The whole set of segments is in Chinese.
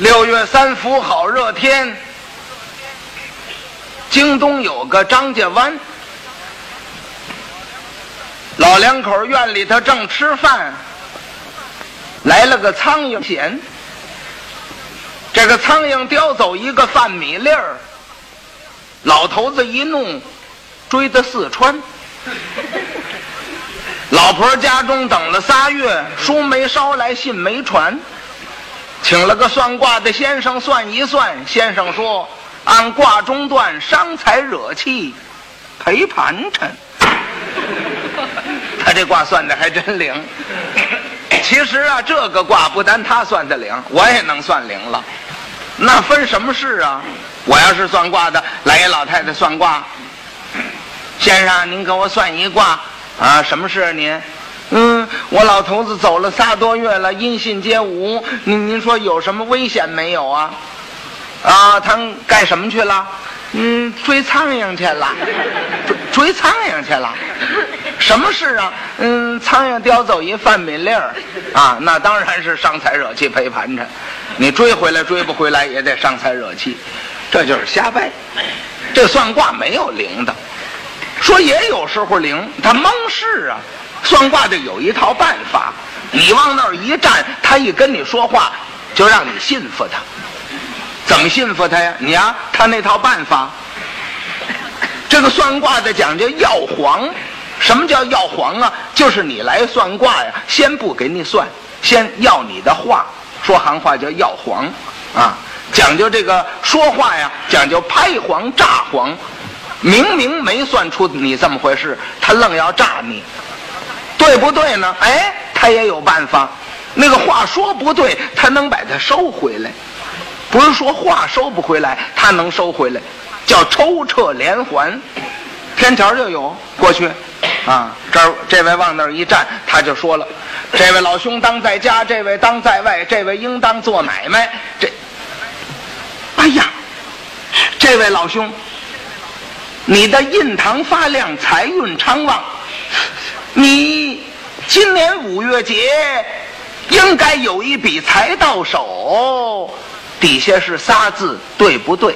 六月三伏好热天，京东有个张家湾，老两口院里头正吃饭，来了个苍蝇衔。这个苍蝇叼走一个饭米粒儿，老头子一怒，追到四川。老婆家中等了仨月，书没捎来，信没传，请了个算卦的先生算一算。先生说，按卦中断，伤财惹气，赔盘缠。他这卦算的还真灵。其实啊，这个卦不单他算的灵，我也能算灵了。那分什么事啊？我要是算卦的，来一老太太算卦，先生，您给我算一卦啊？什么事啊您？我老头子走了仨多月了，音信皆无。您您说有什么危险没有啊？啊，他干什么去了？嗯，追苍蝇去了，追追苍蝇去了。什么事啊？嗯，苍蝇叼走一饭米粒儿，啊，那当然是伤财惹气赔盘缠。你追回来追不回来也得伤财惹气，这就是瞎掰。这算卦没有灵的，说也有时候灵，他蒙事啊。算卦的有一套办法，你往那儿一站，他一跟你说话，就让你信服他。怎么信服他呀？你呀，他那套办法，这个算卦的讲究要黄。什么叫要黄啊？就是你来算卦呀，先不给你算，先要你的话，说行话叫要黄啊。讲究这个说话呀，讲究拍黄炸黄。明明没算出你这么回事，他愣要炸你，对不对呢？哎，他也有办法。那个话说不对，他能把它收回来。不是说话收不回来，他能收回来，叫抽撤连环。天桥就有过去，啊，这儿这位往那儿一站，他就说了：“这位老兄当在家，这位当在外，这位应当做买卖。”这，哎呀，这位老兄，你的印堂发亮，财运昌旺，你今年五月节应该有一笔财到手。底下是仨字，对不对？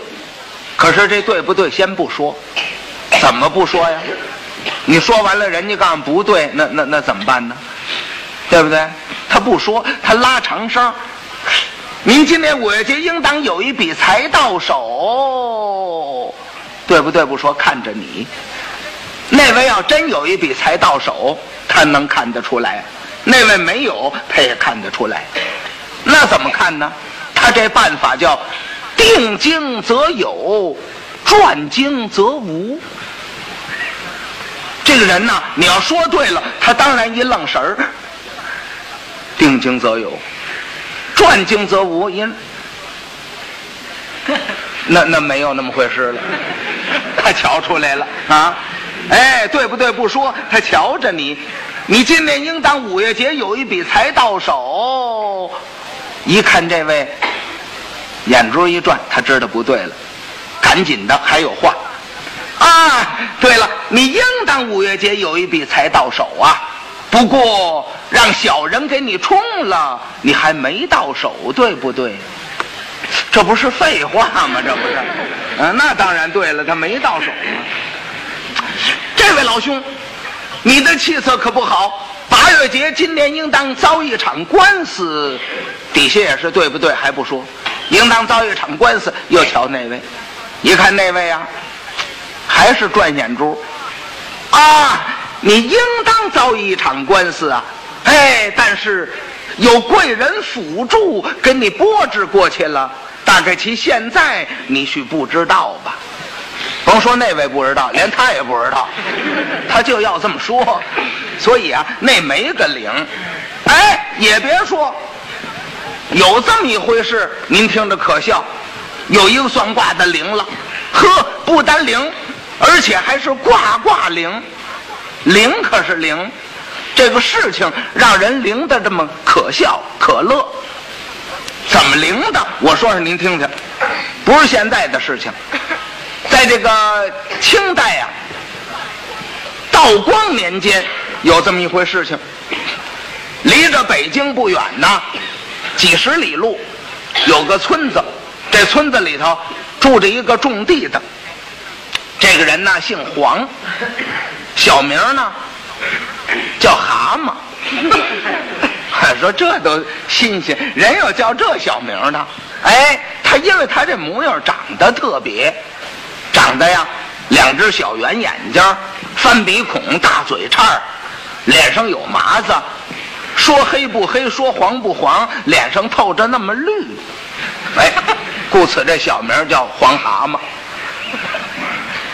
可是这对不对，先不说，怎么不说呀？你说完了，人家告诉不对，那那那怎么办呢？对不对？他不说，他拉长声。您今年五月节应当有一笔财到手，对不对？不说，看着你。那位要真有一笔财到手，他能看得出来；那位没有，他也看得出来。那怎么看呢？他这办法叫定经则有，转经则无。这个人呢，你要说对了，他当然一愣神儿。定经则有，转经则无，因 那那没有那么回事了。他瞧出来了啊！哎，对不对？不说，他瞧着你，你今年应当五月节有一笔财到手。一看这位。眼珠一转，他知道不对了，赶紧的还有话啊！对了，你应当五月节有一笔财到手啊，不过让小人给你冲了，你还没到手，对不对？这不是废话吗？这不是？嗯，那当然对了，他没到手。这位老兄，你的气色可不好，八月节今年应当遭一场官司，底下也是对不对？还不说。应当遭一场官司，又瞧那位，一看那位啊，还是转眼珠啊！你应当遭一场官司啊！哎，但是有贵人辅助，给你拨置过去了。大概其现在你许不知道吧？甭说那位不知道，连他也不知道，他就要这么说。所以啊，那没个灵。哎，也别说。有这么一回事，您听着可笑。有一个算卦的灵了，呵，不单灵，而且还是卦卦灵，灵可是灵。这个事情让人灵的这么可笑可乐，怎么灵的？我说说您听听，不是现在的事情，在这个清代呀，道光年间有这么一回事情，离着北京不远呢。几十里路，有个村子，这村子里头住着一个种地的，这个人呢姓黄，小名呢叫蛤蟆。还 说这都新鲜，人有叫这小名的。哎，他因为他这模样长得特别，长得呀，两只小圆眼睛，翻鼻孔，大嘴叉脸上有麻子，说黑不黑，说黄不黄，脸上透着那么绿。哎，故此这小名叫黄蛤蟆。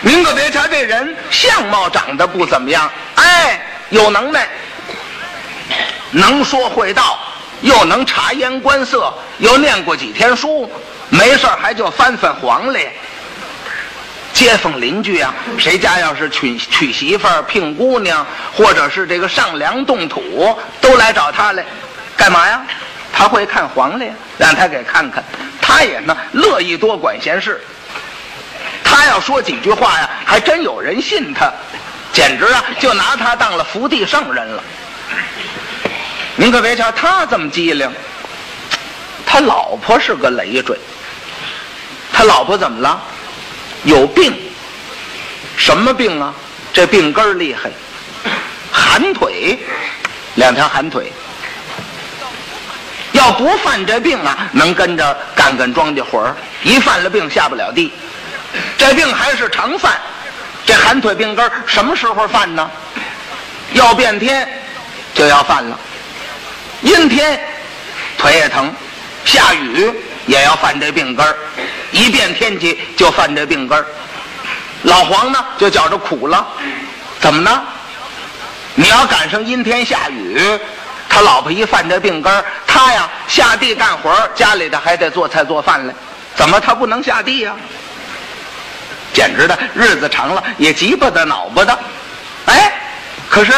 您可别瞧这人相貌长得不怎么样，哎，有能耐。能说会道，又能察言观色，又念过几天书，没事还就翻翻黄历。街坊邻居啊，谁家要是娶娶媳妇儿、聘姑娘，或者是这个上梁动土，都来找他来，干嘛呀？他会看黄历，让他给看看。他也呢乐意多管闲事。他要说几句话呀，还真有人信他，简直啊就拿他当了福地圣人了。您可别瞧他这么机灵，他老婆是个累赘。他老婆怎么了？有病。什么病啊？这病根儿厉害，寒腿，两条寒腿。要不犯这病啊，能跟着干干庄稼活儿；一犯了病，下不了地。这病还是常犯。这寒腿病根儿什么时候犯呢？要变天，就要犯了。阴天，腿也疼；下雨也要犯这病根儿。一变天气就犯这病根儿。老黄呢就觉着苦了，怎么呢？你要赶上阴天下雨，他老婆一犯这病根儿，他呀下地干活，家里的还得做菜做饭来，怎么他不能下地呀？简直的日子长了也急不得恼不得。哎，可是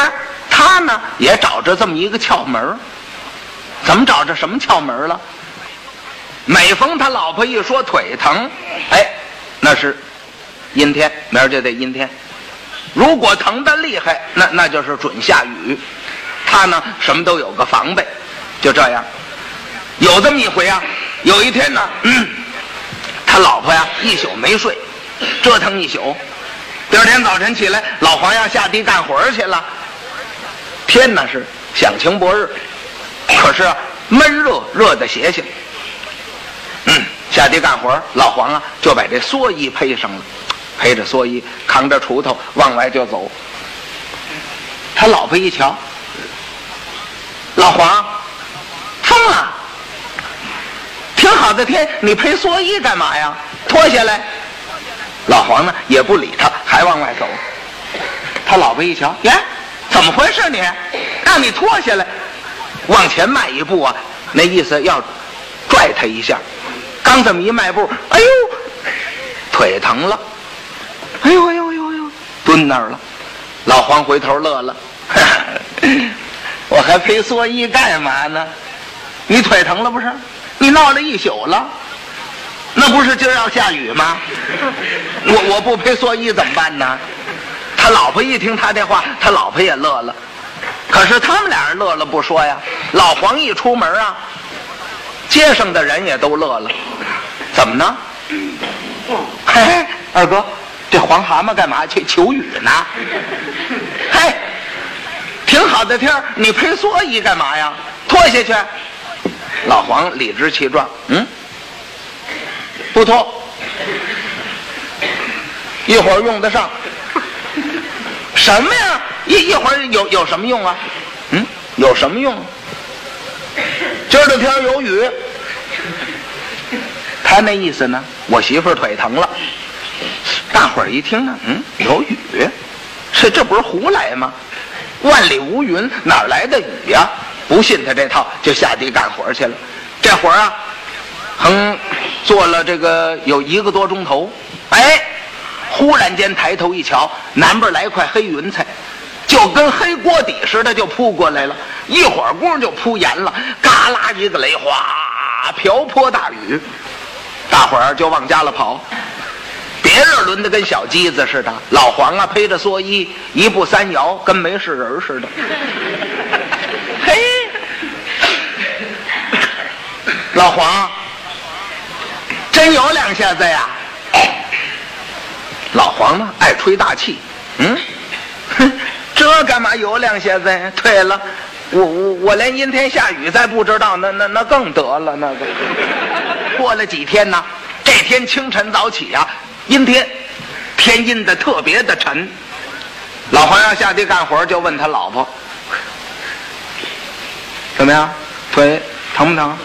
他呢也找着这么一个窍门怎么找着什么窍门了？每逢他老婆一说腿疼，哎，那是阴天，明儿就得阴天。如果疼的厉害，那那就是准下雨。他呢，什么都有个防备，就这样。有这么一回啊，有一天呢，他老婆呀一宿没睡，折腾一宿。第二天早晨起来，老黄要下地干活去了。天那是响晴博日。可是闷热热的邪性，下地干活，老黄啊就把这蓑衣披上了，披着蓑衣，扛着锄头往外就走。他老婆一瞧，老黄疯了，挺好的天，你披蓑衣干嘛呀？脱下来。老黄呢也不理他，还往外走。他老婆一瞧，耶，怎么回事你？让你脱下来。往前迈一步啊，那意思要拽他一下。刚这么一迈步，哎呦，腿疼了，哎呦哎呦哎呦哎呦，蹲那儿了。老黄回头乐了，我还披蓑衣干嘛呢？你腿疼了不是？你闹了一宿了，那不是今儿要下雨吗？我我不披蓑衣怎么办呢？他老婆一听他这话，他老婆也乐了。可是他们俩人乐了不说呀，老黄一出门啊，街上的人也都乐了。怎么呢？嘿，二哥，这黄蛤蟆干嘛去求雨呢？嘿，挺好的天你披蓑衣干嘛呀？脱下去。老黄理直气壮，嗯，不脱，一会儿用得上。什么呀？一一会儿有有什么用啊？嗯，有什么用？今儿的天有雨，他那意思呢？我媳妇儿腿疼了。大伙儿一听呢，嗯，有雨，这这不是胡来吗？万里无云，哪来的雨呀？不信他这套，就下地干活去了。这活儿啊，哼，做了这个有一个多钟头。哎，忽然间抬头一瞧，南边来块黑云彩。就跟黑锅底似的，就扑过来了。一会儿功夫就扑严了，嘎啦一个雷，哗，瓢泼大雨。大伙儿就往家了跑。别人轮得跟小鸡子似的，老黄啊披着蓑衣，一步三摇，跟没事人似的。嘿，老黄真有两下子呀！老黄呢，爱吹大气。嗯，哼，这干嘛有两下子呀？对了，我我我连阴天下雨再不知道，那那那更得了。那个过了几天呢，这天清晨早起啊，阴天，天阴的特别的沉。老黄要下地干活，就问他老婆：“怎么样，腿疼不疼？”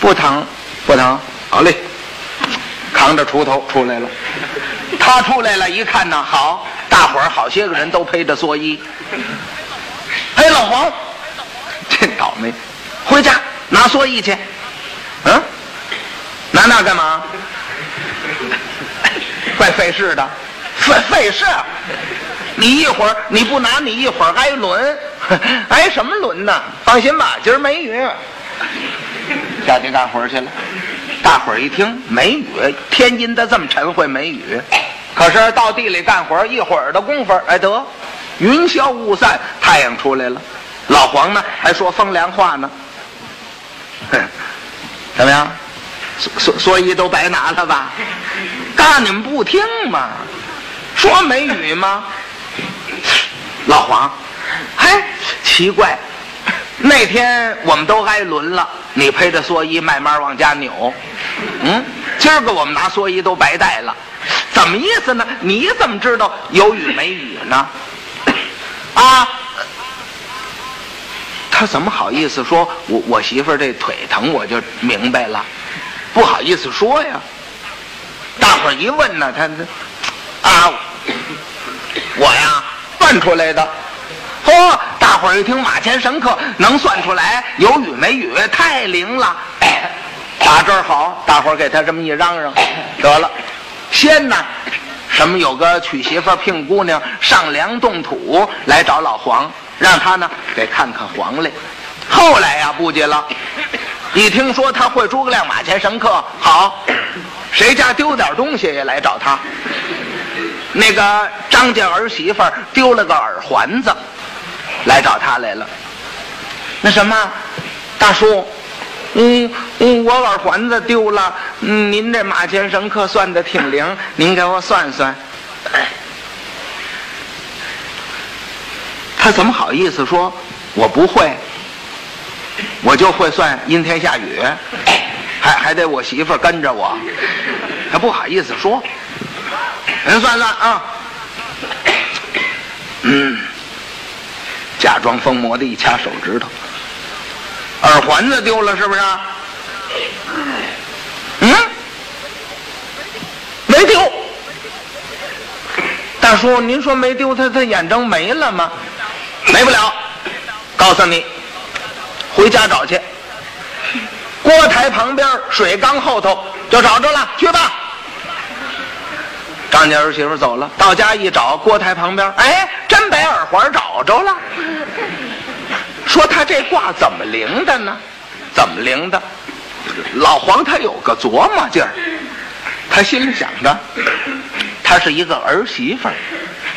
不疼，不疼，好嘞，扛着锄头出来了。他出来了，一看呢，好，大伙儿好些个人都披着蓑衣。嘿，老黄，真倒霉，回家拿蓑衣去。嗯，拿那干嘛？怪费事的，费费事。你一会儿你不拿，你一会儿挨轮，挨什么轮呢？放心吧，今儿没雨。下地干活去了，大伙儿一听没雨，天阴的这么沉会没雨？可是到地里干活一会儿的功夫，哎得，云消雾散，太阳出来了。老黄呢还说风凉话呢，哼，怎么样？所所所以都白拿了吧？干你们不听吗？说没雨吗？老黄，哎，奇怪。那天我们都挨轮了，你陪着蓑衣慢慢往家扭。嗯，今儿个我们拿蓑衣都白带了，怎么意思呢？你怎么知道有雨没雨呢？啊？他怎么好意思说我我媳妇儿这腿疼？我就明白了，不好意思说呀。大伙一问呢，他他啊，我呀办出来的。嚯！大伙儿一听马前神客能算出来有雨没雨，太灵了。打这儿好，大伙儿给他这么一嚷嚷，得了。先呢，什么有个娶媳妇聘姑娘上梁动土来找老黄，让他呢给看看黄历。后来呀，不急了，一听说他会诸葛亮马前神客，好，谁家丢点东西也来找他。那个张家儿媳妇丢了个耳环子。来找他来了，那什么，大叔，嗯嗯，我耳环子丢了，嗯，您这马前神客算的挺灵，您给我算算。他怎么好意思说，我不会，我就会算阴天下雨，还还得我媳妇跟着我，他不好意思说，您算算啊，嗯。假装疯魔的一掐手指头，耳环子丢了是不是？嗯，没丢。大叔，您说没丢，他他眼睁没了吗？没不了。告诉你，回家找去。锅台旁边水缸后头就找着了，去吧。张家儿媳妇走了，到家一找，锅台旁边，哎，真把耳环找着了。说他这卦怎么灵的呢？怎么灵的？老黄他有个琢磨劲儿，他心里想着，他是一个儿媳妇儿，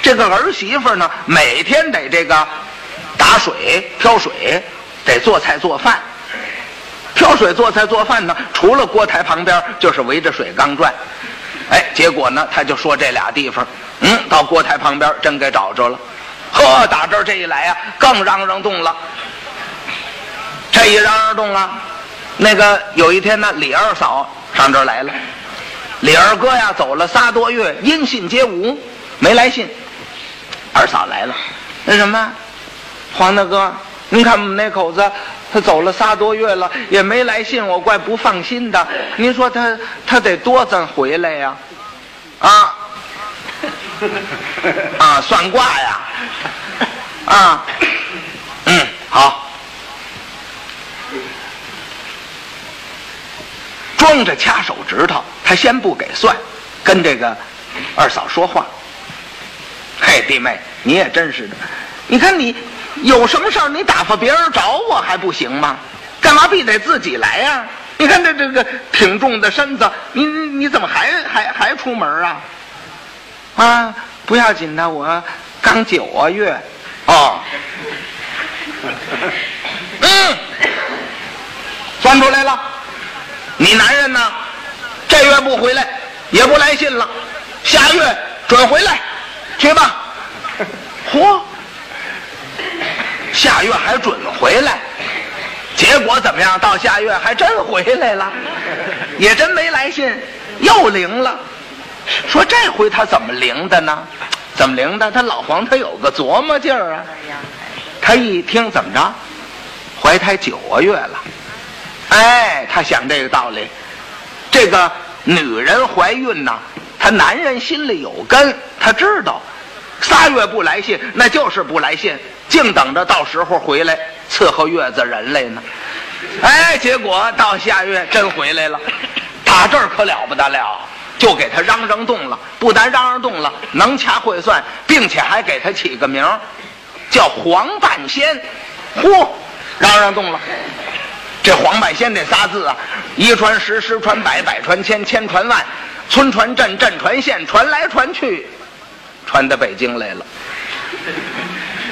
这个儿媳妇儿呢，每天得这个打水、挑水，得做菜做饭。挑水、做菜、做饭呢，除了锅台旁边，就是围着水缸转。哎，结果呢，他就说这俩地方，嗯，到锅台旁边真给找着了。呵，打这儿这一来呀，更嚷嚷动了。这一嚷嚷动了，那个有一天呢，李二嫂上这儿来了。李二哥呀，走了仨多月，音信皆无，没来信。二嫂来了，那什么，黄大哥，您看我们那口子。他走了仨多月了，也没来信，我怪不放心的。您说他他得多咱回来呀？啊 啊，算卦呀？啊，嗯，好，装着掐手指头，他先不给算，跟这个二嫂说话。嘿，弟妹，你也真是的，你看你。有什么事儿你打发别人找我还不行吗？干嘛必得自己来呀？你看这这个挺重的身子，你你怎么还还还出门啊？啊，不要紧的，我刚九个月。哦，嗯，算出来了，你男人呢？这月不回来，也不来信了，下月准回来，去吧。嚯，下月还准回来，结果怎么样？到下月还真回来了，也真没来信，又灵了。说这回他怎么灵的呢？怎么灵的？他老黄他有个琢磨劲儿啊。他一听怎么着，怀胎九个月了。哎，他想这个道理，这个女人怀孕呐，她男人心里有根，他知道，仨月不来信，那就是不来信，净等着到时候回来伺候月子人来呢。哎，结果到下月真回来了，打这儿可了不得了，就给他嚷嚷动了，不但嚷嚷动了，能掐会算，并且还给他起个名叫黄半仙。嚯，嚷嚷动了。这黄半仙这仨字啊，一传十，十传百，百传千，千传万，村传镇，镇传县，传来传去，传到北京来了。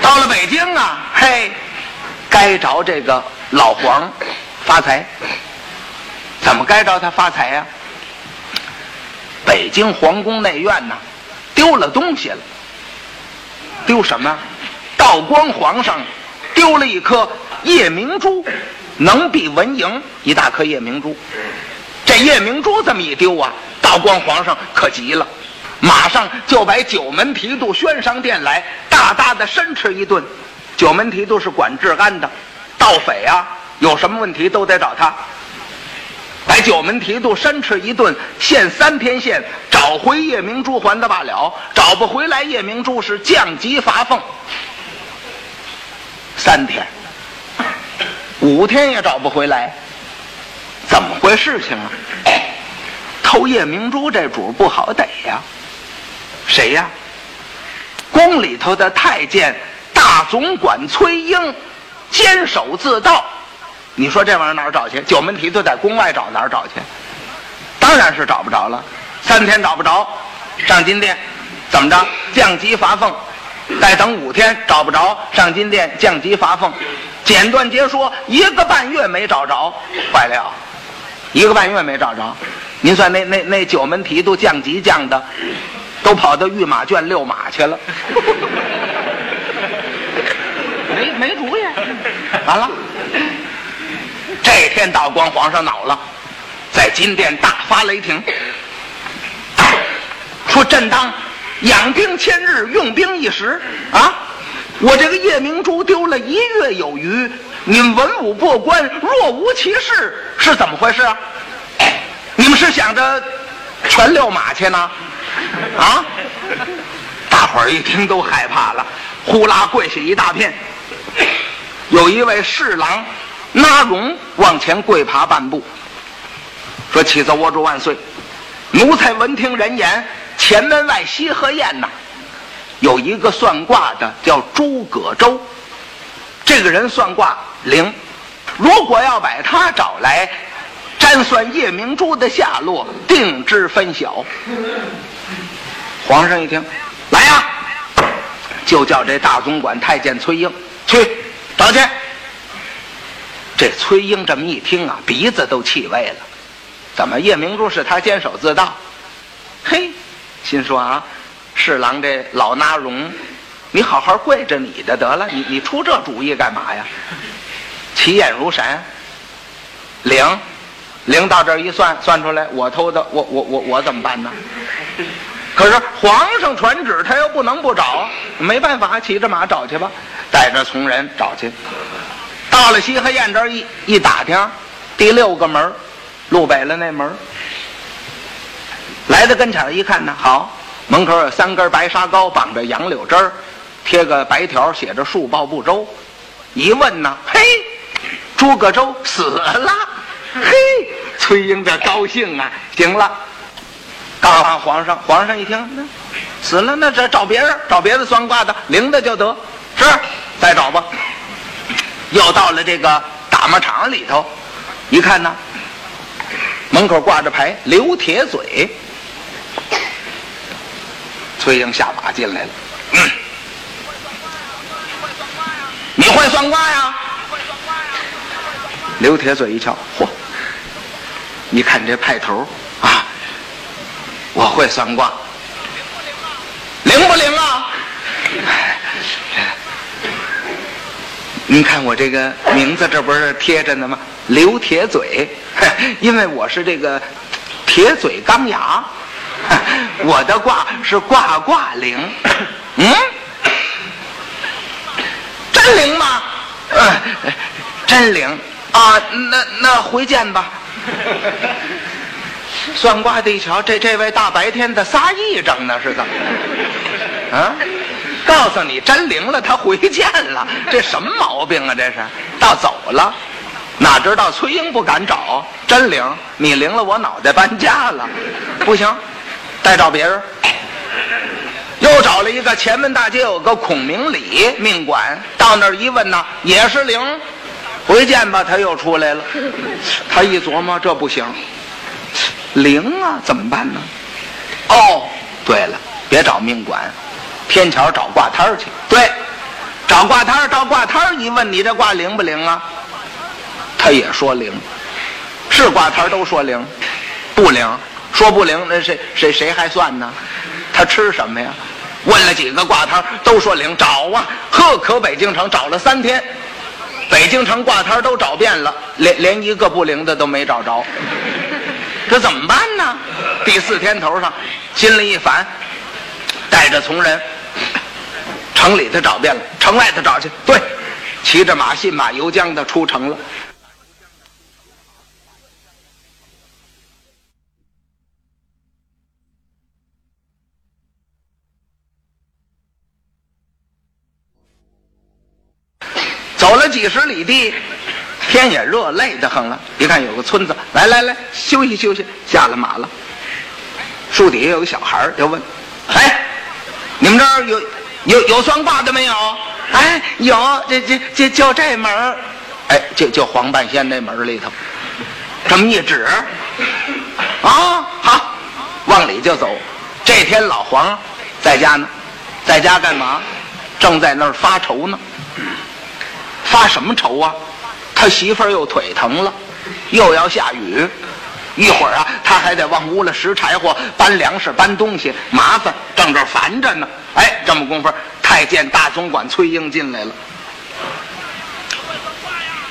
到了北京啊，嘿，该着这个老黄发财。怎么该着他发财呀？北京皇宫内院呐，丢了东西了。丢什么？道光皇上丢了一颗夜明珠。能比文莹一大颗夜明珠，这夜明珠这么一丢啊，道光皇上可急了，马上就把九门提督宣上殿来，大大的申斥一顿。九门提督是管治安的，盗匪啊，有什么问题都得找他。把九门提督申斥一顿，限三天限，找回夜明珠还的罢了，找不回来夜明珠是降级罚俸。三天。五天也找不回来，怎么回事情啊？偷夜明珠这主不好逮呀，谁呀？宫里头的太监大总管崔英，监守自盗。你说这玩意儿哪儿找去？九门提督在宫外找，哪儿找去？当然是找不着了。三天找不着，上金殿，怎么着？降级罚俸。再等五天找不着，上金殿降级罚俸。简短截说，一个半月没找着，坏了，一个半月没找着。您算那那那九门提督降级降的，都跑到御马圈遛马去了，没没主意。完了，这天道光皇上恼了，在金殿大发雷霆，说朕当养兵千日，用兵一时啊。我这个夜明珠丢了一月有余，你们文武过关若无其事，是怎么回事啊？你们是想着全遛马去呢？啊！大伙儿一听都害怕了，呼啦跪下一大片。有一位侍郎纳荣往前跪爬半步，说：“启奏我主万岁，奴才闻听人言，前门外西河宴呐。”有一个算卦的叫诸葛周，这个人算卦灵，如果要把他找来，占算夜明珠的下落，定知分晓。皇上一听，来呀，就叫这大总管太监崔英去找去。这崔英这么一听啊，鼻子都气歪了，怎么夜明珠是他监守自盗？嘿，心说啊。侍郎这老纳荣，你好好跪着你的得了，你你出这主意干嘛呀？起眼如闪，灵，灵到这儿一算，算出来我偷的，我我我我怎么办呢？可是皇上传旨，他又不能不找，没办法，骑着马找去吧，带着从人找去。到了西河堰这儿一一打听，第六个门，路北了那门，来到跟前一看呢，好。门口有三根白沙膏，绑着杨柳枝儿，贴个白条，写着“树报不周”。一问呢，嘿，诸葛周死了。嘿，崔英这高兴啊！行了，告诉皇上。皇上一听，那死了，那这找别人，找别的算卦的灵的就得。是，再找吧。又到了这个打磨场里头，一看呢，门口挂着牌，刘铁嘴。崔英下马进来了，你会算卦呀？刘铁嘴一瞧，嚯，你看这派头啊，我会算卦，灵不灵啊？您看我这个名字这不是贴着呢吗？刘铁嘴，因为我是这个铁嘴钢牙，我的卦是卦卦灵。嗯，真灵吗？嗯，真灵啊！那那回见吧。算卦的一瞧，这这位大白天的撒癔症呢，是怎么？啊？告诉你，真灵了，他回见了，这什么毛病啊？这是倒走了，哪知道崔英不敢找，真灵，你灵了，我脑袋搬家了，不行，再找别人。又找了一个前门大街有个孔明礼命馆，到那儿一问呢，也是灵，回见吧，他又出来了。他一琢磨，这不行，灵啊，怎么办呢？哦，对了，别找命馆。天桥找挂摊去，对，找挂摊到挂摊一问你这卦灵不灵啊？他也说灵，是挂摊都说灵，不灵，说不灵，那谁谁谁还算呢？他吃什么呀？问了几个挂摊都说灵，找啊，呵，可北京城找了三天，北京城挂摊都找遍了，连连一个不灵的都没找着，这怎么办呢？第四天头上，心里一烦，带着从人。城里头找遍了，城外头找去。对，骑着马，信马由缰的出城了。走了几十里地，天也热，累得很了。一看有个村子，来来来，休息休息。下了马了，树底下有个小孩就问：“哎，你们这儿有？”有有算卦的没有？哎，有，这这这就这门，哎，就就黄半仙那门里头，这么一指，啊，好，往里就走。这天老黄在家呢，在家干嘛？正在那儿发愁呢。发什么愁啊？他媳妇儿又腿疼了，又要下雨，一会儿啊，他还得往屋里拾柴火、搬粮食、搬东西，麻烦，正这烦着呢。哎，这么功夫，太监大总管崔英进来了。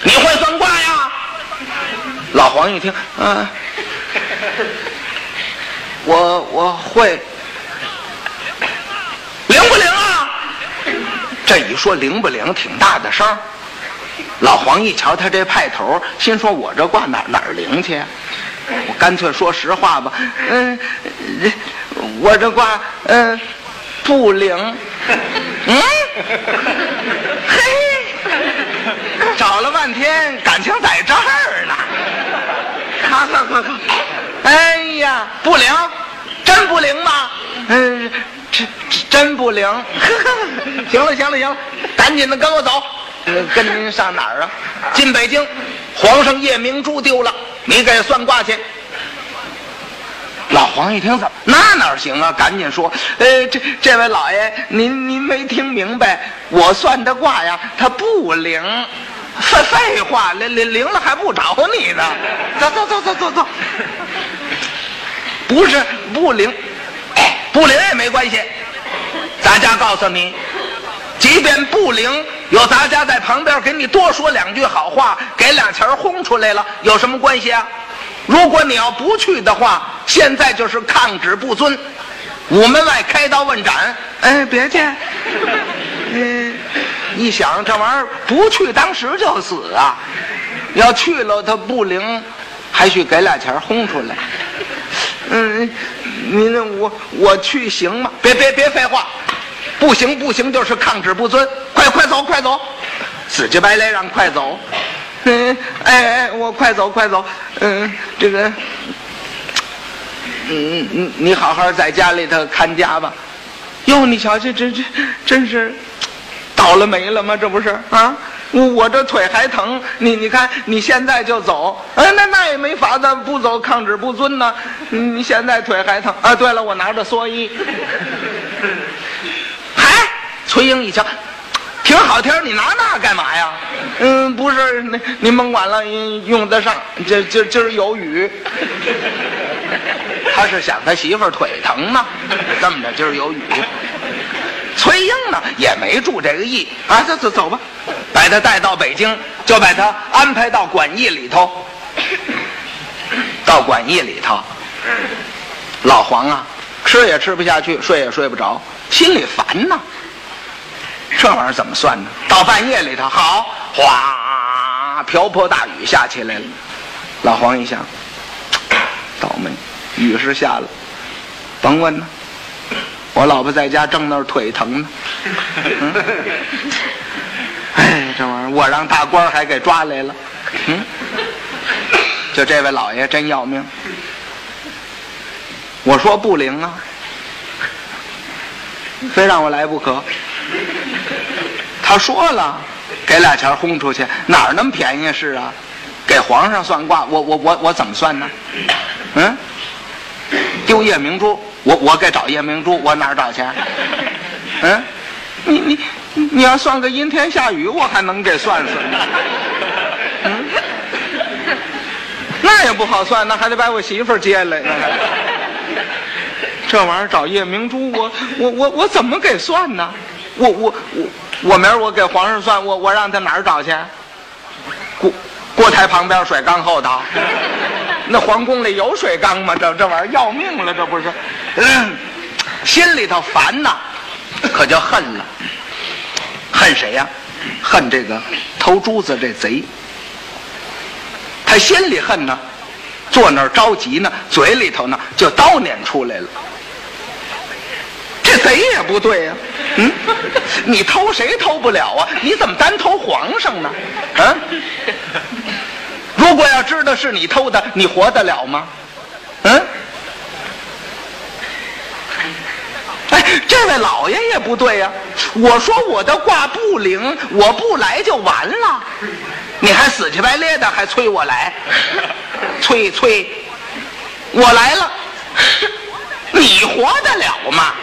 你会算卦呀？老黄一听，嗯，我我会，灵不灵啊？这一说灵不灵，挺大的声。老黄一瞧他这派头，心说我这卦哪哪儿灵去？我干脆说实话吧，嗯，我这卦，嗯。不灵，嗯，嘿，找了半天，感情在这儿呢。咔咔咔咔，哎呀，不灵，真不灵吗？嗯，真真不灵。行了行了行了，赶紧的跟我走。跟您上哪儿啊？进北京，皇上夜明珠丢了，你给算卦去。老黄一听，怎么那哪行啊？赶紧说，呃，这这位老爷，您您没听明白，我算的卦呀，它不灵。废废话，灵灵灵了还不找你呢？走走走走走走。不是不灵，不灵也没关系。咱家告诉你，即便不灵，有咱家在旁边给你多说两句好话，给俩钱轰出来了，有什么关系啊？如果你要不去的话，现在就是抗旨不遵，午门外开刀问斩。哎，别去！嗯，一想这玩意儿不去，当时就死啊！要去了，他不灵，还需给俩钱轰出来。嗯，您我我去行吗？别别别废话，不行不行，就是抗旨不遵。快快走快走，死乞白赖让快走。嗯，哎哎，我快走快走。嗯，这个，嗯嗯，你好好在家里头看家吧。哟，你瞧，这这这真是倒了霉了吗？这不是啊？我我这腿还疼，你你看，你现在就走，哎，那那也没法子，不走抗旨不遵呢。你现在腿还疼啊？对了，我拿着蓑衣。崔英一瞧。挺好听，你拿那干嘛呀？嗯，不是，您甭管了，用得上。今今今儿有雨，他是想他媳妇儿腿疼呢，这么着，今儿有雨。崔英呢也没住这个意啊，走走走吧，把他带到北京，就把他安排到馆驿里头。到馆驿里头，老黄啊，吃也吃不下去，睡也睡不着，心里烦呐。这玩意儿怎么算呢？到半夜里头，好，哗，瓢泼大雨下起来了。老黄一想，倒霉，雨是下了，甭问了。我老婆在家正那儿腿疼呢。哎，这玩意儿我让大官还给抓来了。嗯，就这位老爷真要命。我说不灵啊，非让我来不可。他说了，给俩钱轰出去，哪儿那么便宜是啊？给皇上算卦，我我我我怎么算呢？嗯，丢夜明珠，我我给找夜明珠，我哪儿找去？嗯，你你你要算个阴天下雨，我还能给算算。嗯，那也不好算，那还得把我媳妇接来。这玩意儿找夜明珠，我我我我怎么给算呢？我我我我明儿我给皇上算，我我让他哪儿找去？锅锅台旁边水缸后头，那皇宫里有水缸吗？这这玩意儿要命了，这不是？嗯，心里头烦呐，可就恨了。恨谁呀？恨这个偷珠子这贼。他心里恨呢，坐那儿着急呢，嘴里头呢就叨念出来了。这贼也不对呀，嗯，你偷谁偷不了啊？你怎么单偷皇上呢？啊？如果要知道是你偷的，你活得了吗？嗯？哎，这位老爷也不对呀。我说我的卦不灵，我不来就完了，你还死乞白咧的还催我来，催催，我来了。你活得了吗？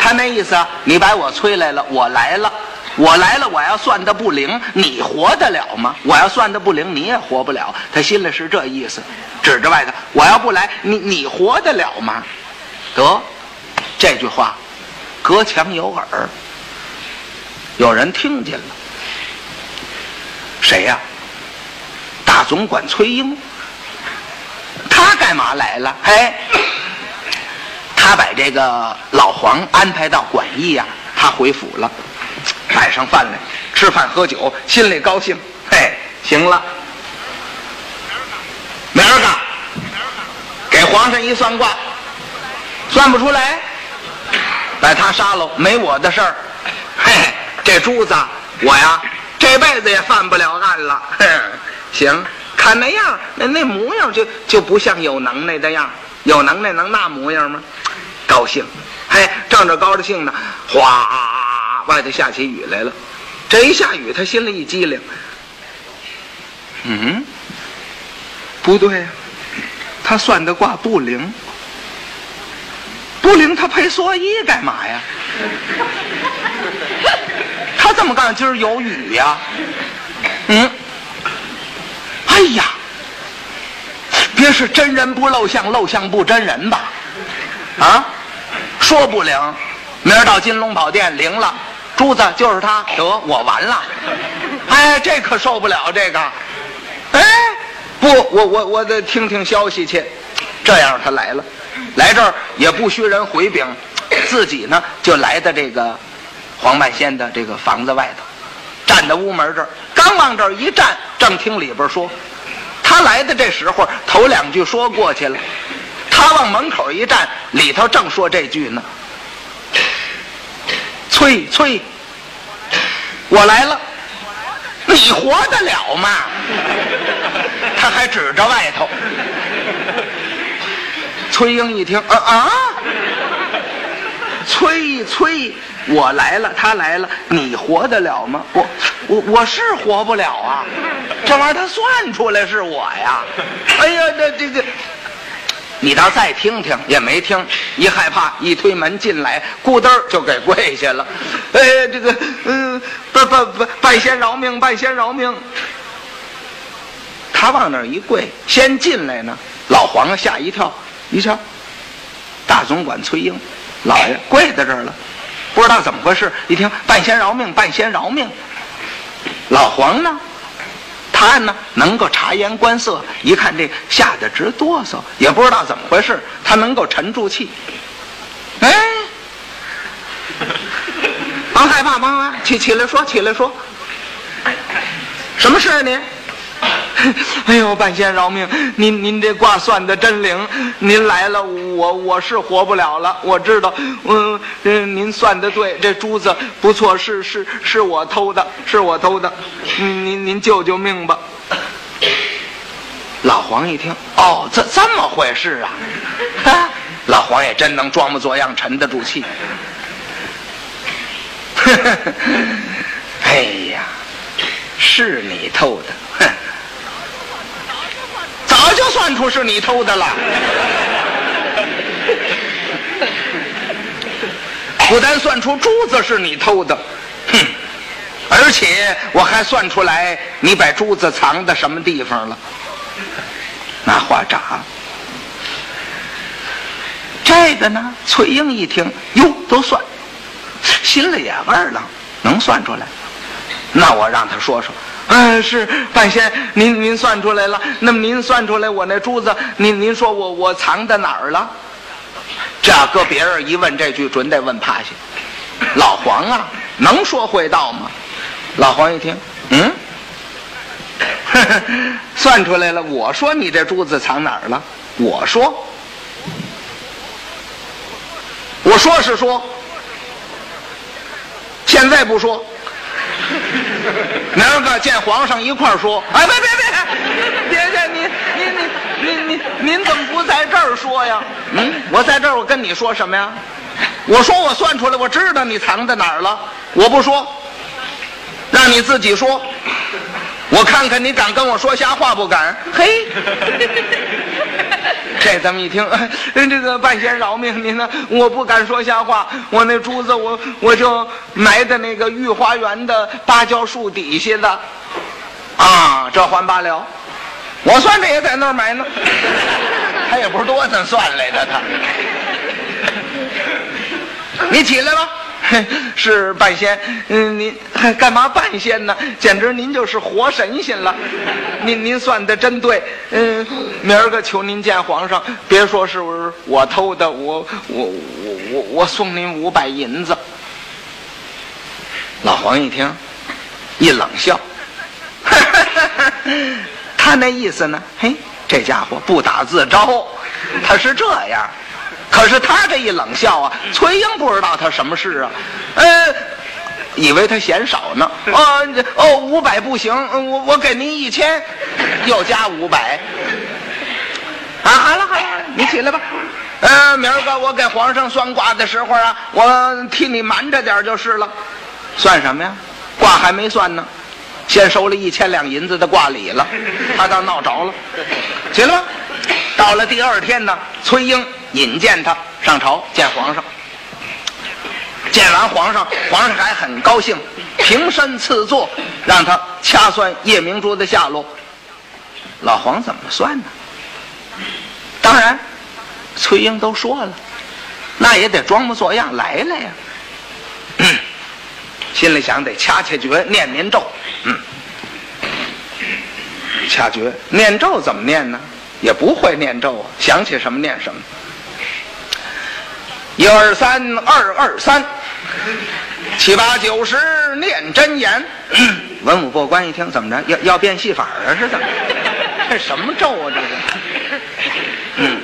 他那意思，你把我催来了，我来了，我来了，我要算的不灵，你活得了吗？我要算的不灵，你也活不了。他心里是这意思，指着外头，我要不来，你你活得了吗？得，这句话，隔墙有耳，有人听见了。谁呀？大总管崔英，他干嘛来了？嘿。他把这个老黄安排到馆驿呀，他回府了，摆上饭来，吃饭喝酒，心里高兴。嘿，行了，明儿个给皇上一算卦，算不出来，把他杀了，没我的事儿。嘿，这珠子我呀这辈子也犯不了案了。哼行，看那样，那那模样就就不像有能耐的样，有能耐能那模样吗？高兴，嘿，正着高着兴呢，哗，外头下起雨来了。这一下雨，他心里一激灵，嗯，不对呀，他算的卦不灵，不灵，他配蓑衣干嘛呀？他这么干，今儿有雨呀？嗯，哎呀，别是真人不露相，露相不真人吧？啊？说不灵，明儿到金龙宝殿灵了，珠子就是他，得我完了。哎，这可受不了这个。哎，不，我我我得听听消息去。这样他来了，来这儿也不需人回禀，自己呢就来到这个黄半仙的这个房子外头，站在屋门这儿，刚往这儿一站，正听里边说，他来的这时候头两句说过去了。他往门口一站，里头正说这句呢。催催，我来了，你活得了吗？他还指着外头。崔英一听，啊啊！催催，我来了，他来了，你活得了吗？我我我是活不了啊！这玩意儿他算出来是我呀！哎呀，这这个。你倒再听听，也没听。一害怕，一推门进来，咕噔就给跪下了。哎，这个，嗯，拜拜拜，拜仙饶命，拜仙饶命。他往那儿一跪，先进来呢。老黄吓一跳，一瞧，大总管崔英，老爷跪在这儿了，不知道怎么回事。一听，拜仙饶命，拜仙饶命。老黄呢？他呢，能够察言观色，一看这吓得直哆嗦，也不知道怎么回事，他能够沉住气。哎，甭害怕，甭害怕，起起来说，起来说，什么事啊你？哎呦，半仙饶命！您您这卦算的真灵，您来了，我我是活不了了。我知道，嗯嗯，您算的对，这珠子不错，是是是我偷的，是我偷的。您您您救救命吧！老黄一听，哦，这这么回事啊？老黄也真能装模作样，沉得住气。哎呀，是你偷的，哼！早就算出是你偷的了，不但算出珠子是你偷的，哼，而且我还算出来你把珠子藏在什么地方了。那话咋？这个呢？崔英一听，哟，都算，心里也味儿了，能算出来？那我让他说说。嗯，是半仙，您您算出来了。那么您算出来我那珠子，您您说我我藏在哪儿了？这搁别人一问这句，准得问趴下。老黄啊，能说会道吗？老黄一听，嗯，算出来了。我说你这珠子藏哪儿了？我说，我说是说，现在不说。明儿个见皇上一块儿说，哎，别别别，别别，您您您您您您怎么不在这儿说呀？嗯，我在这儿，我跟你说什么呀？我说我算出来，我知道你藏在哪儿了，我不说，让你自己说。我看看你敢跟我说瞎话不敢？嘿，这这么一听，这个半仙饶命您呢？我不敢说瞎话，我那珠子我我就埋在那个御花园的芭蕉树底下的，啊，这还罢了，我算着也在那儿埋呢，他也不是多算算来的他，你起来了。是半仙，嗯，您干嘛半仙呢？简直您就是活神仙了。您您算的真对，嗯，明儿个求您见皇上，别说是我偷的，我我我我我送您五百银子。老黄一听，一冷笑，他那意思呢？嘿，这家伙不打自招，他是这样。可是他这一冷笑啊，崔英不知道他什么事啊，呃，以为他嫌少呢。哦哦，五百不行，我我给您一千，又加五百。啊，好了好了，你起来吧。呃，明儿个我给皇上算卦的时候啊，我替你瞒着点就是了。算什么呀？卦还没算呢，先收了一千两银子的卦礼了，他倒闹着了。起来吧。到了第二天呢，崔英。引荐他上朝见皇上，见完皇上，皇上还很高兴，平身赐座，让他掐算夜明珠的下落。老黄怎么算呢？当然，崔英都说了，那也得装模作样来了呀。心里想得掐掐诀，念念咒。嗯，掐诀念咒怎么念呢？也不会念咒啊，想起什么念什么。一二三，二二三，七八九十，念真言。文武过关一听，怎么着？要要变戏法啊？是怎么？这 什么咒啊？这是？嗯，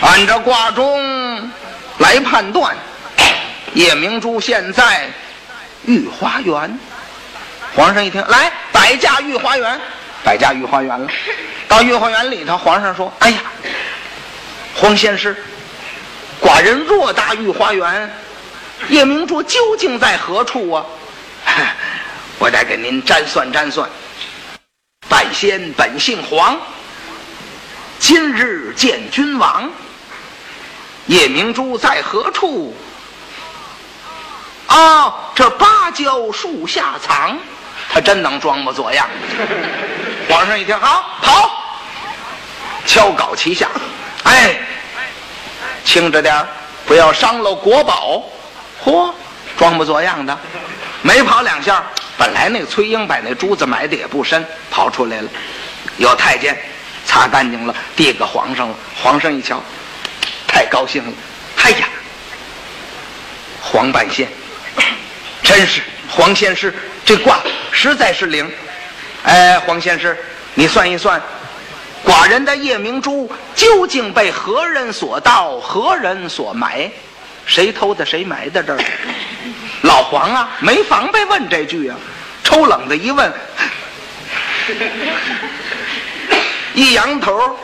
按照卦中来判断，夜明珠现在御花园。皇上一听，来摆驾御花园，摆驾御花园了。到御花园里头，皇上说：“哎呀，黄仙师。”寡人若大御花园，夜明珠究竟在何处啊？我再给您占算占算。半仙本姓黄，今日见君王。夜明珠在何处？哦，这芭蕉树下藏。他真能装模作样。皇上一听，好好，敲镐齐下，哎，轻着点不要伤了国宝。嚯，装模作样的，没跑两下，本来那个崔英把那珠子埋的也不深，跑出来了。有太监擦干净了，递给皇上了。皇上一瞧，太高兴了。哎呀，黄半仙，真是黄仙师，这卦实在是灵。哎，黄仙师，你算一算，寡人的夜明珠究竟被何人所盗，何人所埋？谁偷的？谁埋在这儿？老黄啊，没防备问这句啊，抽冷子一问，一扬头，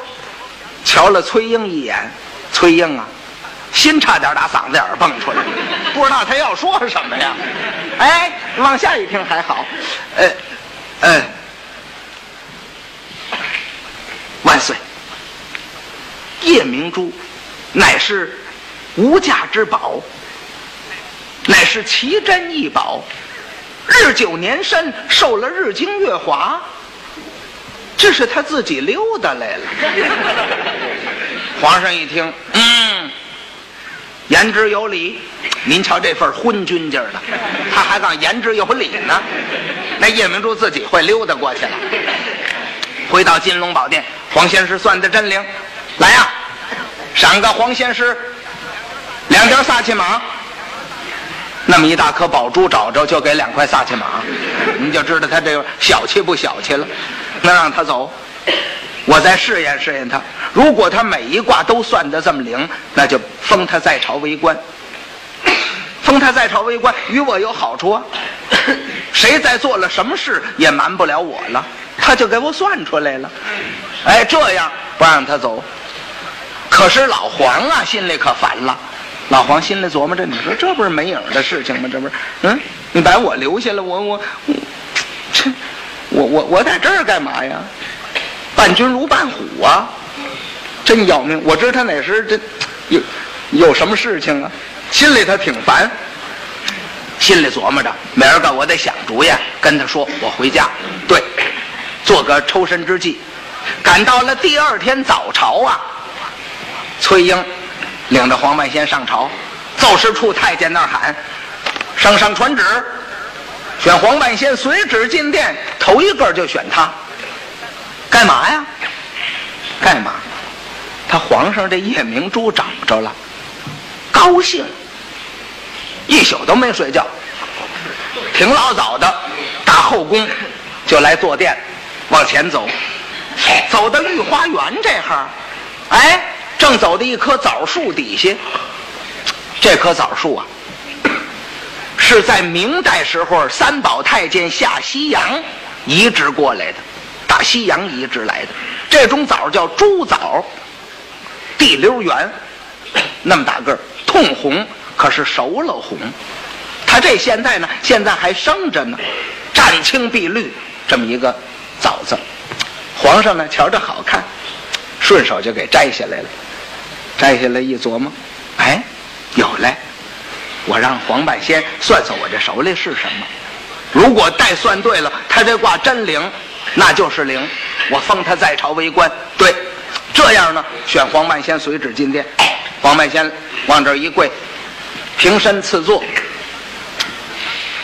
瞧了崔英一眼。崔英啊，心差点打嗓子眼蹦出来，不知道他要说什么呀？哎，往下一听还好，呃，呃。万岁！夜明珠乃是无价之宝，乃是奇珍异宝，日久年深，受了日精月华。这是他自己溜达来了。皇上一听，嗯，言之有理。您瞧这份昏君劲儿的，他还讲言之有理呢。那夜明珠自己会溜达过去了。回到金龙宝殿，黄仙师算的真灵，来呀，赏个黄仙师两条萨其马，那么一大颗宝珠找着就给两块萨其马，你就知道他这小气不小气了。能让他走，我再试验试验他。如果他每一卦都算得这么灵，那就封他在朝为官。封他在朝为官，与我有好处啊。谁再做了什么事也瞒不了我了。他就给我算出来了，哎，这样不让他走。可是老黄啊，心里可烦了。老黄心里琢磨着：你说这不是没影的事情吗？这不是，嗯，你把我留下了，我我，这，我我我在这儿干嘛呀？伴君如伴虎啊，真要命！我知道他哪时这有有什么事情啊？心里他挺烦，心里琢磨着：明儿个我得想主意，跟他说我回家。对。做个抽身之计，赶到了第二天早朝啊，崔英领着黄半仙上朝，奏事处太监那儿喊：“圣上传旨，选黄半仙随旨进殿，头一个就选他。干嘛呀？干嘛？他皇上这夜明珠找着了，高兴，一宿都没睡觉，挺老早的，打后宫就来坐殿。”往前走，走到御花园这哈哎，正走到一棵枣树底下。这棵枣树啊，是在明代时候三宝太监下西洋移植过来的，打西洋移植来的。这种枣叫朱枣，地溜圆，那么大个儿，通红，可是熟了红。他这现在呢，现在还生着呢，湛青碧绿，这么一个。枣子，皇上呢瞧着好看，顺手就给摘下来了。摘下来一琢磨，哎，有嘞！我让黄半仙算算我这手里是什么。如果带算对了，他这卦真灵，那就是灵。我封他在朝为官。对，这样呢，选黄半仙随旨进殿。黄半仙往这一跪，平身赐座。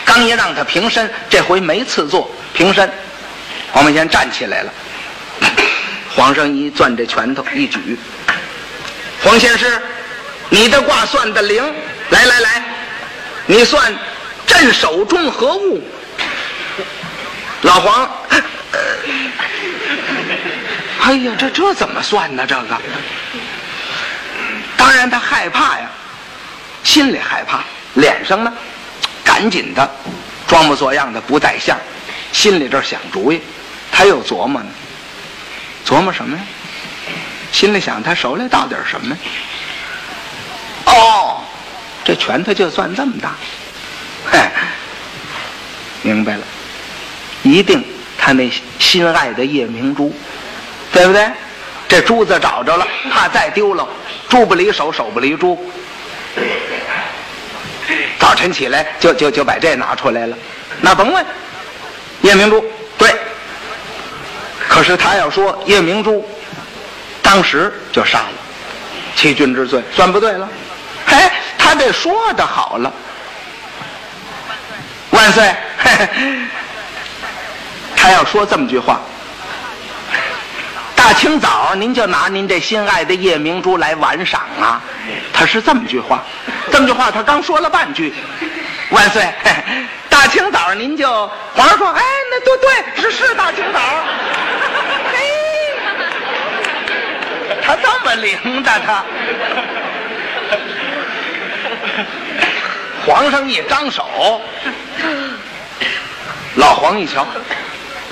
刚一让他平身，这回没赐座，平身。黄半仙站起来了，皇上一攥这拳头一举，黄仙师，你的卦算的灵，来来来，你算朕手中何物？老黄，哎呀，这这怎么算呢？这个，当然他害怕呀，心里害怕，脸上呢，赶紧的装模作样的不带相，心里这想主意。他又琢磨呢，琢磨什么呀？心里想，他手里到底是什么？哦，这拳头就算这么大，嘿，明白了，一定他那心爱的夜明珠，对不对？这珠子找着了，怕再丢了，珠不离手，手不离珠。早晨起来就就就把这拿出来了，那甭问，夜明珠对。可是他要说夜明珠，当时就杀了，欺君之罪算不对了。嘿，他这说的好了，万岁！他要说这么句话。大清早，您就拿您这心爱的夜明珠来玩赏啊？他是这么句话，这么句话，他刚说了半句。万岁！大清早您就皇上说，哎，那对对，是是大清早。嘿，他这么灵的他。皇上一张手，老黄一瞧，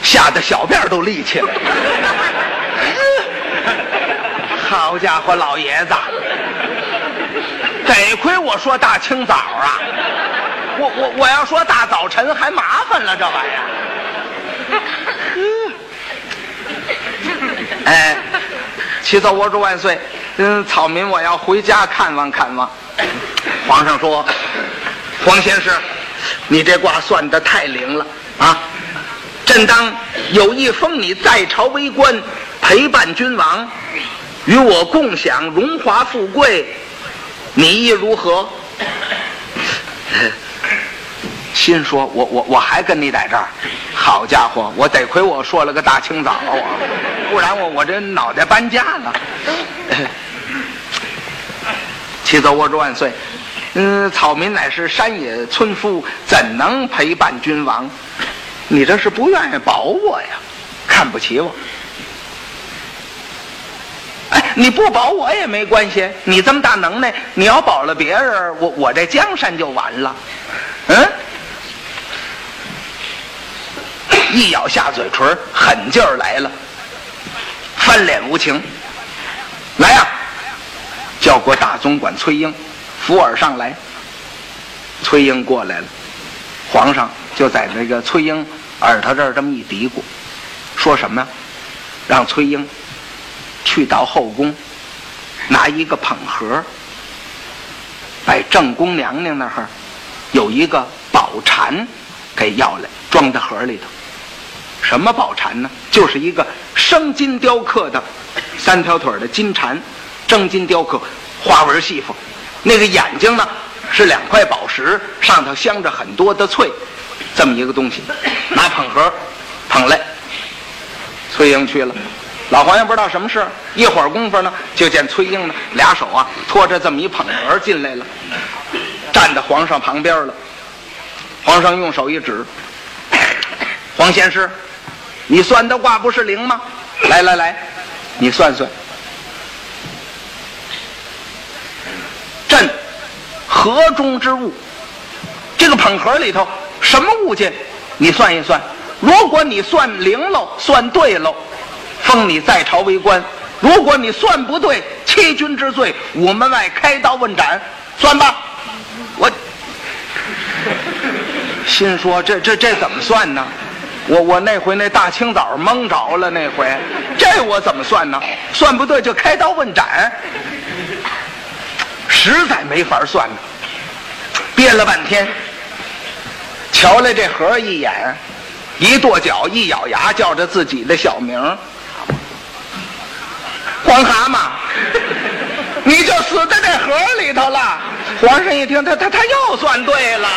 吓得小辫都立起来了。好家伙，老爷子，得亏我说大清早啊！我我我要说大早晨还麻烦了，这玩意儿。哎，启奏我主万岁！嗯，草民我要回家看望看望。皇上说：“黄先生，你这卦算的太灵了啊！朕当有意封你在朝为官，陪伴君王。”与我共享荣华富贵，你意如何？心说：“我我我还跟你在这儿，好家伙，我得亏我说了个大清早啊，不然我我这脑袋搬家了。”启奏我主万岁，嗯，草民乃是山野村夫，怎能陪伴君王？你这是不愿意保我呀？看不起我？你不保我也没关系。你这么大能耐，你要保了别人，我我这江山就完了。嗯，一咬下嘴唇，狠劲儿来了，翻脸无情。来呀，叫过大总管崔英，扶耳上来。崔英过来了，皇上就在那个崔英耳朵这儿这么一嘀咕，说什么呀？让崔英。去到后宫，拿一个捧盒，把正宫娘娘那儿有一个宝蟾给要来，装在盒里头。什么宝蟾呢？就是一个生金雕刻的三条腿的金蟾，正金雕刻，花纹细缝。那个眼睛呢，是两块宝石，上头镶着很多的翠，这么一个东西。拿捧盒捧来，崔英去了。老黄爷不知道什么事一会儿功夫呢，就见崔英呢，俩手啊托着这么一捧盒进来了，站在皇上旁边了。皇上用手一指：“黄仙师，你算的卦不是灵吗？来来来，你算算，朕盒中之物，这个捧盒里头什么物件？你算一算。如果你算灵喽，算对喽。”封你在朝为官，如果你算不对，欺君之罪，午门外开刀问斩，算吧。我心说这这这怎么算呢？我我那回那大清早蒙着了，那回这我怎么算呢？算不对就开刀问斩，实在没法算呢。憋了半天，瞧了这盒一眼，一跺脚，一咬牙，叫着自己的小名。黄蛤蟆，你就死在这河里头了。皇上一听，他他他又算对了。